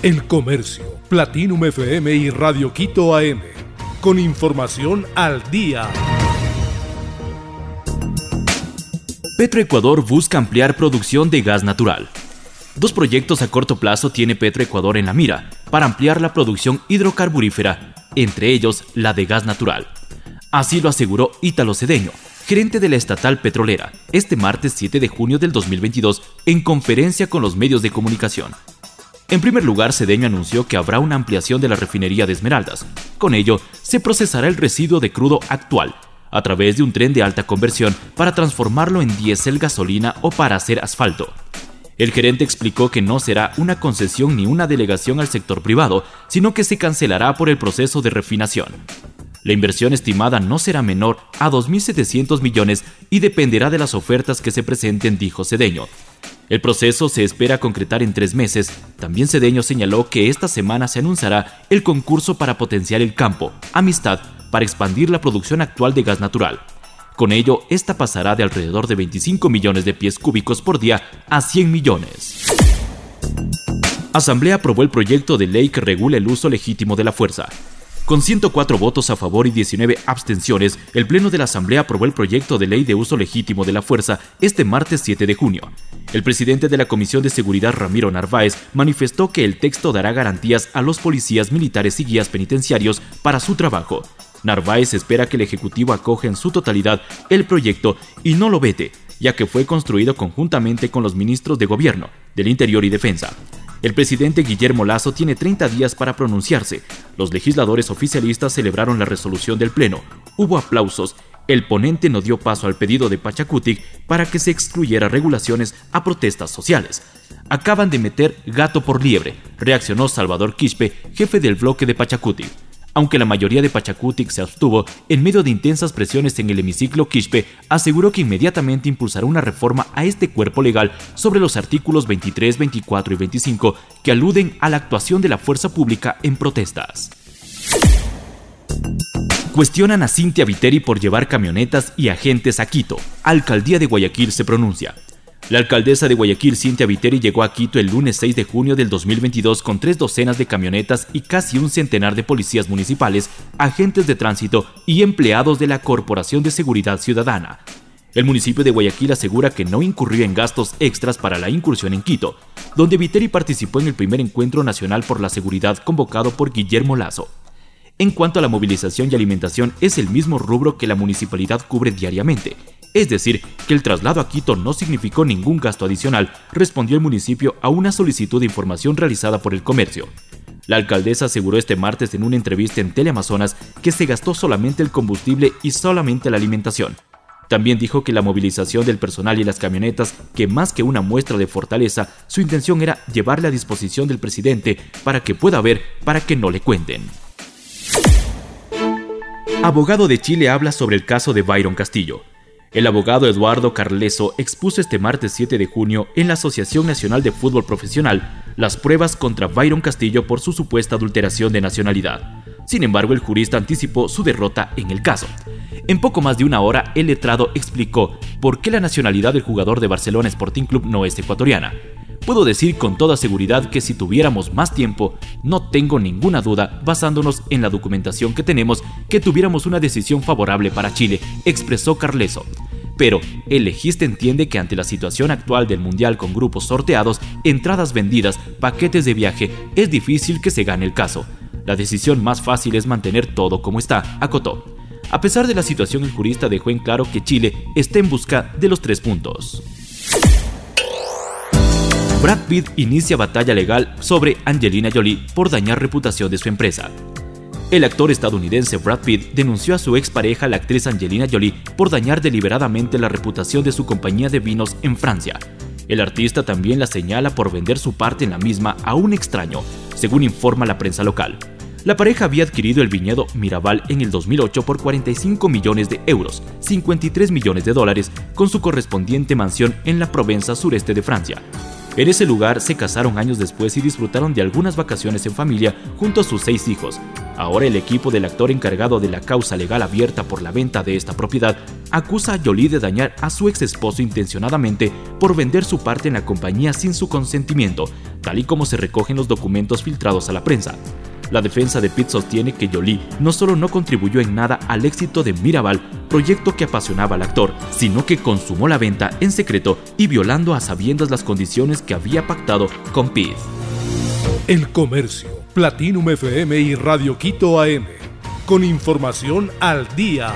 El Comercio, Platinum FM y Radio Quito AM. Con información al día. Petroecuador busca ampliar producción de gas natural. Dos proyectos a corto plazo tiene Petroecuador en la mira para ampliar la producción hidrocarburífera, entre ellos la de gas natural. Así lo aseguró Ítalo Cedeño, gerente de la estatal petrolera, este martes 7 de junio del 2022 en conferencia con los medios de comunicación. En primer lugar, Cedeño anunció que habrá una ampliación de la refinería de Esmeraldas. Con ello, se procesará el residuo de crudo actual a través de un tren de alta conversión para transformarlo en diésel, gasolina o para hacer asfalto. El gerente explicó que no será una concesión ni una delegación al sector privado, sino que se cancelará por el proceso de refinación. La inversión estimada no será menor a 2.700 millones y dependerá de las ofertas que se presenten, dijo Cedeño. El proceso se espera concretar en tres meses. También Cedeño señaló que esta semana se anunciará el concurso para potenciar el campo, amistad, para expandir la producción actual de gas natural. Con ello, esta pasará de alrededor de 25 millones de pies cúbicos por día a 100 millones. Asamblea aprobó el proyecto de ley que regula el uso legítimo de la fuerza. Con 104 votos a favor y 19 abstenciones, el Pleno de la Asamblea aprobó el proyecto de ley de uso legítimo de la fuerza este martes 7 de junio. El presidente de la Comisión de Seguridad, Ramiro Narváez, manifestó que el texto dará garantías a los policías militares y guías penitenciarios para su trabajo. Narváez espera que el Ejecutivo acoge en su totalidad el proyecto y no lo vete, ya que fue construido conjuntamente con los ministros de Gobierno, del Interior y Defensa. El presidente Guillermo Lazo tiene 30 días para pronunciarse. Los legisladores oficialistas celebraron la resolución del Pleno. Hubo aplausos. El ponente no dio paso al pedido de Pachacutic para que se excluyera regulaciones a protestas sociales. Acaban de meter gato por liebre, reaccionó Salvador Quispe, jefe del bloque de Pachacutic. Aunque la mayoría de Pachacutic se abstuvo, en medio de intensas presiones en el hemiciclo, Quispe aseguró que inmediatamente impulsará una reforma a este cuerpo legal sobre los artículos 23, 24 y 25 que aluden a la actuación de la fuerza pública en protestas. Cuestionan a Cintia Viteri por llevar camionetas y agentes a Quito. Alcaldía de Guayaquil se pronuncia. La alcaldesa de Guayaquil, Cintia Viteri, llegó a Quito el lunes 6 de junio del 2022 con tres docenas de camionetas y casi un centenar de policías municipales, agentes de tránsito y empleados de la Corporación de Seguridad Ciudadana. El municipio de Guayaquil asegura que no incurrió en gastos extras para la incursión en Quito, donde Viteri participó en el primer encuentro nacional por la seguridad convocado por Guillermo Lazo. En cuanto a la movilización y alimentación, es el mismo rubro que la municipalidad cubre diariamente, es decir, que el traslado a Quito no significó ningún gasto adicional, respondió el municipio a una solicitud de información realizada por el comercio. La alcaldesa aseguró este martes en una entrevista en Teleamazonas que se gastó solamente el combustible y solamente la alimentación. También dijo que la movilización del personal y las camionetas, que más que una muestra de fortaleza, su intención era llevarle a disposición del presidente para que pueda ver, para que no le cuenten. Abogado de Chile habla sobre el caso de Byron Castillo. El abogado Eduardo Carleso expuso este martes 7 de junio en la Asociación Nacional de Fútbol Profesional las pruebas contra Byron Castillo por su supuesta adulteración de nacionalidad. Sin embargo, el jurista anticipó su derrota en el caso. En poco más de una hora, el letrado explicó por qué la nacionalidad del jugador de Barcelona Sporting Club no es ecuatoriana. Puedo decir con toda seguridad que si tuviéramos más tiempo, no tengo ninguna duda, basándonos en la documentación que tenemos, que tuviéramos una decisión favorable para Chile, expresó Carleso. Pero el legista entiende que ante la situación actual del Mundial con grupos sorteados, entradas vendidas, paquetes de viaje, es difícil que se gane el caso. La decisión más fácil es mantener todo como está, acotó. A pesar de la situación, el jurista dejó en claro que Chile está en busca de los tres puntos. Brad Pitt inicia batalla legal sobre Angelina Jolie por dañar reputación de su empresa. El actor estadounidense Brad Pitt denunció a su expareja, la actriz Angelina Jolie, por dañar deliberadamente la reputación de su compañía de vinos en Francia. El artista también la señala por vender su parte en la misma a un extraño, según informa la prensa local. La pareja había adquirido el viñedo Mirabal en el 2008 por 45 millones de euros, 53 millones de dólares, con su correspondiente mansión en la Provenza sureste de Francia. En ese lugar se casaron años después y disfrutaron de algunas vacaciones en familia junto a sus seis hijos. Ahora el equipo del actor encargado de la causa legal abierta por la venta de esta propiedad acusa a Jolie de dañar a su ex esposo intencionadamente por vender su parte en la compañía sin su consentimiento, tal y como se recogen los documentos filtrados a la prensa. La defensa de Pitt sostiene que Jolie no solo no contribuyó en nada al éxito de Mirabal, proyecto que apasionaba al actor, sino que consumó la venta en secreto y violando a sabiendas las condiciones que había pactado con Pitt. El Comercio, Platinum FM y Radio Quito AM. Con información al día.